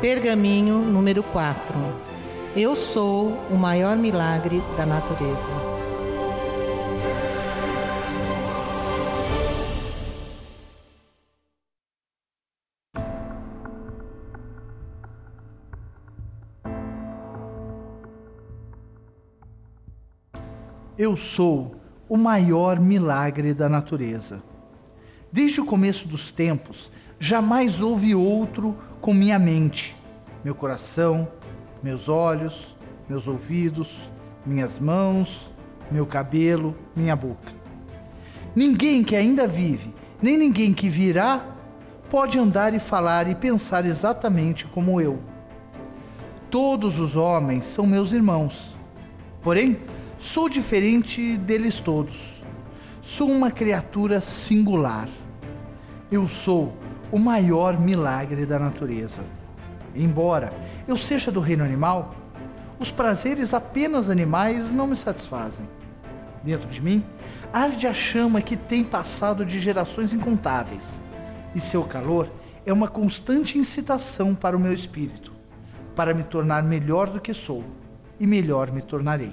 Pergaminho número 4. Eu sou o maior milagre da natureza. Eu sou o maior milagre da natureza. Desde o começo dos tempos, jamais houve outro com minha mente, meu coração, meus olhos, meus ouvidos, minhas mãos, meu cabelo, minha boca. Ninguém que ainda vive, nem ninguém que virá, pode andar e falar e pensar exatamente como eu. Todos os homens são meus irmãos. Porém, sou diferente deles todos. Sou uma criatura singular. Eu sou o maior milagre da natureza. Embora eu seja do reino animal, os prazeres apenas animais não me satisfazem. Dentro de mim arde a chama que tem passado de gerações incontáveis, e seu calor é uma constante incitação para o meu espírito, para me tornar melhor do que sou, e melhor me tornarei.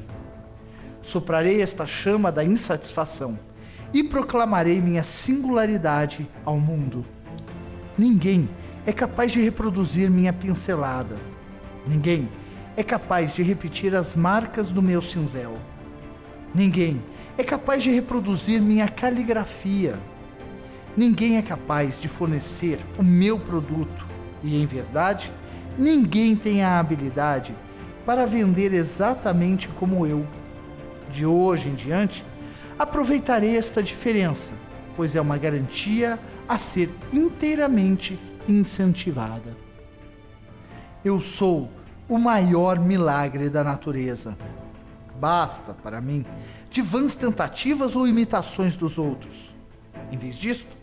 Soprarei esta chama da insatisfação e proclamarei minha singularidade ao mundo. Ninguém é capaz de reproduzir minha pincelada. Ninguém é capaz de repetir as marcas do meu cinzel. Ninguém é capaz de reproduzir minha caligrafia. Ninguém é capaz de fornecer o meu produto. E, em verdade, ninguém tem a habilidade para vender exatamente como eu. De hoje em diante, aproveitarei esta diferença, pois é uma garantia a ser inteiramente incentivada. Eu sou o maior milagre da natureza. Basta, para mim, de vãs tentativas ou imitações dos outros. Em vez disto,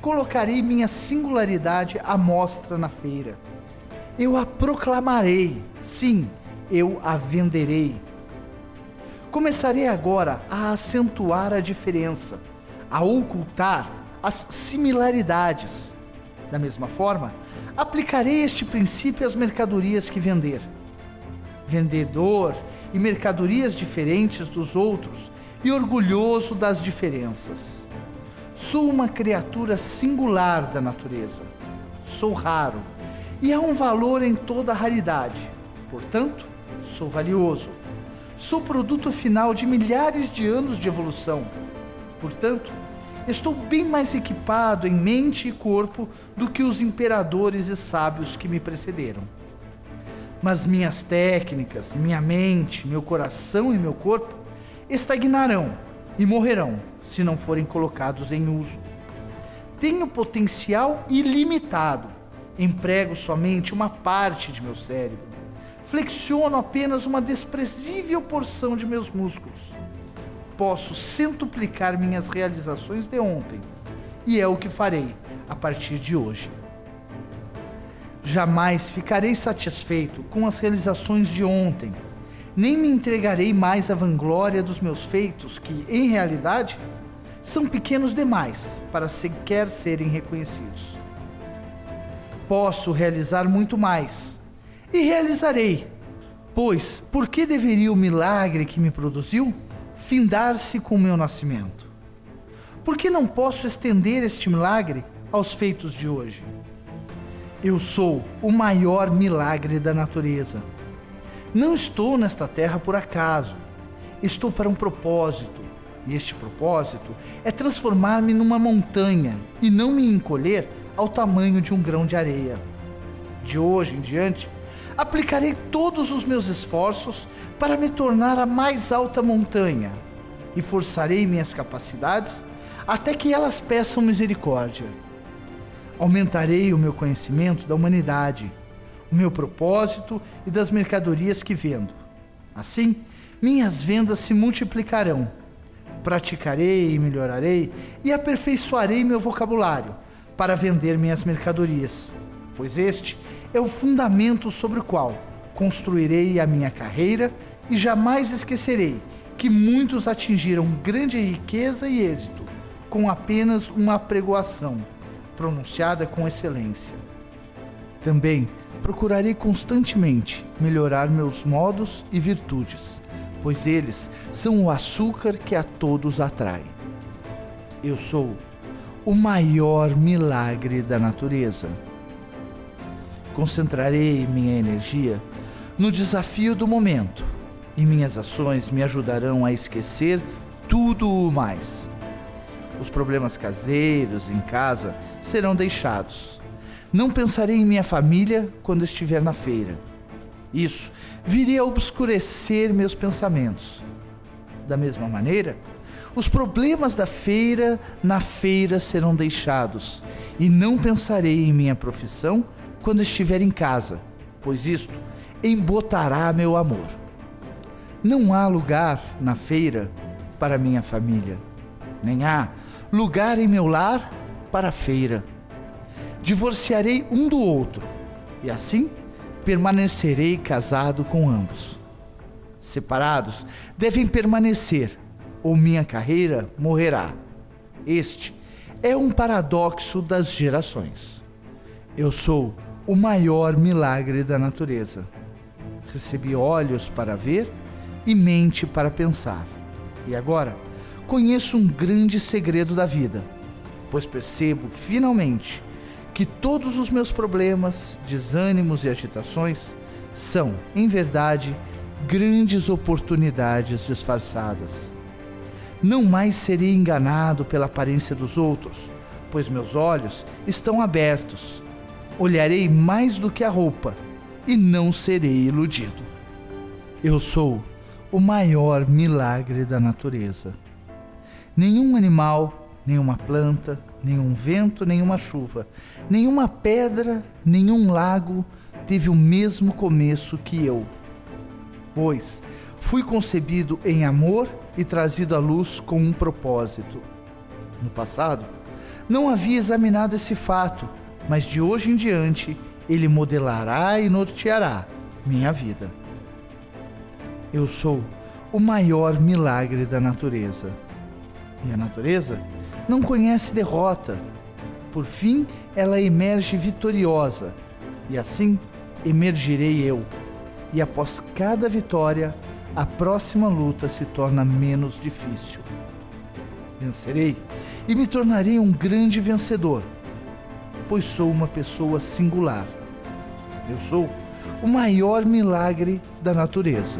colocarei minha singularidade à mostra na feira. Eu a proclamarei, sim, eu a venderei. Começarei agora a acentuar a diferença, a ocultar as similaridades. Da mesma forma, aplicarei este princípio às mercadorias que vender. Vendedor e mercadorias diferentes dos outros e orgulhoso das diferenças. Sou uma criatura singular da natureza. Sou raro e há um valor em toda a raridade. Portanto, sou valioso. Sou produto final de milhares de anos de evolução. Portanto, Estou bem mais equipado em mente e corpo do que os imperadores e sábios que me precederam. Mas minhas técnicas, minha mente, meu coração e meu corpo estagnarão e morrerão se não forem colocados em uso. Tenho potencial ilimitado, emprego somente uma parte de meu cérebro, flexiono apenas uma desprezível porção de meus músculos posso centuplicar minhas realizações de ontem, e é o que farei a partir de hoje. Jamais ficarei satisfeito com as realizações de ontem, nem me entregarei mais à vanglória dos meus feitos, que, em realidade, são pequenos demais para sequer serem reconhecidos. Posso realizar muito mais, e realizarei, pois por que deveria o milagre que me produziu findar-se com o meu nascimento? Por que não posso estender este milagre aos feitos de hoje? Eu sou o maior milagre da natureza. Não estou nesta terra por acaso. Estou para um propósito. E este propósito é transformar-me numa montanha e não me encolher ao tamanho de um grão de areia. De hoje em diante, aplicarei todos os meus esforços para me tornar a mais alta montanha e forçarei minhas capacidades até que elas peçam misericórdia. Aumentarei o meu conhecimento da humanidade, o meu propósito e das mercadorias que vendo. Assim, minhas vendas se multiplicarão. Praticarei e melhorarei e aperfeiçoarei meu vocabulário para vender minhas mercadorias, pois este é o fundamento sobre o qual construirei a minha carreira e jamais esquecerei que muitos atingiram grande riqueza e êxito com apenas uma apregoação pronunciada com excelência. Também procurarei constantemente melhorar meus modos e virtudes, pois eles são o açúcar que a todos atrai. Eu sou o maior milagre da natureza. Concentrarei minha energia no desafio do momento e minhas ações me ajudarão a esquecer tudo o mais. Os problemas caseiros em casa serão deixados. Não pensarei em minha família quando estiver na feira. Isso viria a obscurecer meus pensamentos. Da mesma maneira, os problemas da feira na feira serão deixados, e não pensarei em minha profissão quando estiver em casa, pois isto embotará meu amor. Não há lugar na feira para minha família, nem há lugar em meu lar para a feira. Divorciarei um do outro e assim permanecerei casado com ambos. Separados devem permanecer, ou minha carreira morrerá. Este é um paradoxo das gerações. Eu sou o maior milagre da natureza. Recebi olhos para ver e mente para pensar. E agora conheço um grande segredo da vida, pois percebo finalmente que todos os meus problemas, desânimos e agitações são, em verdade, grandes oportunidades disfarçadas. Não mais serei enganado pela aparência dos outros, pois meus olhos estão abertos. Olharei mais do que a roupa e não serei iludido. Eu sou o maior milagre da natureza. Nenhum animal, nenhuma planta, nenhum vento, nenhuma chuva, nenhuma pedra, nenhum lago teve o mesmo começo que eu. Pois fui concebido em amor e trazido à luz com um propósito. No passado, não havia examinado esse fato, mas de hoje em diante ele modelará e norteará minha vida. Eu sou o maior milagre da natureza. E a natureza não conhece derrota. Por fim, ela emerge vitoriosa, e assim emergirei eu. E após cada vitória, a próxima luta se torna menos difícil. Vencerei e me tornarei um grande vencedor, pois sou uma pessoa singular. Eu sou o maior milagre da natureza.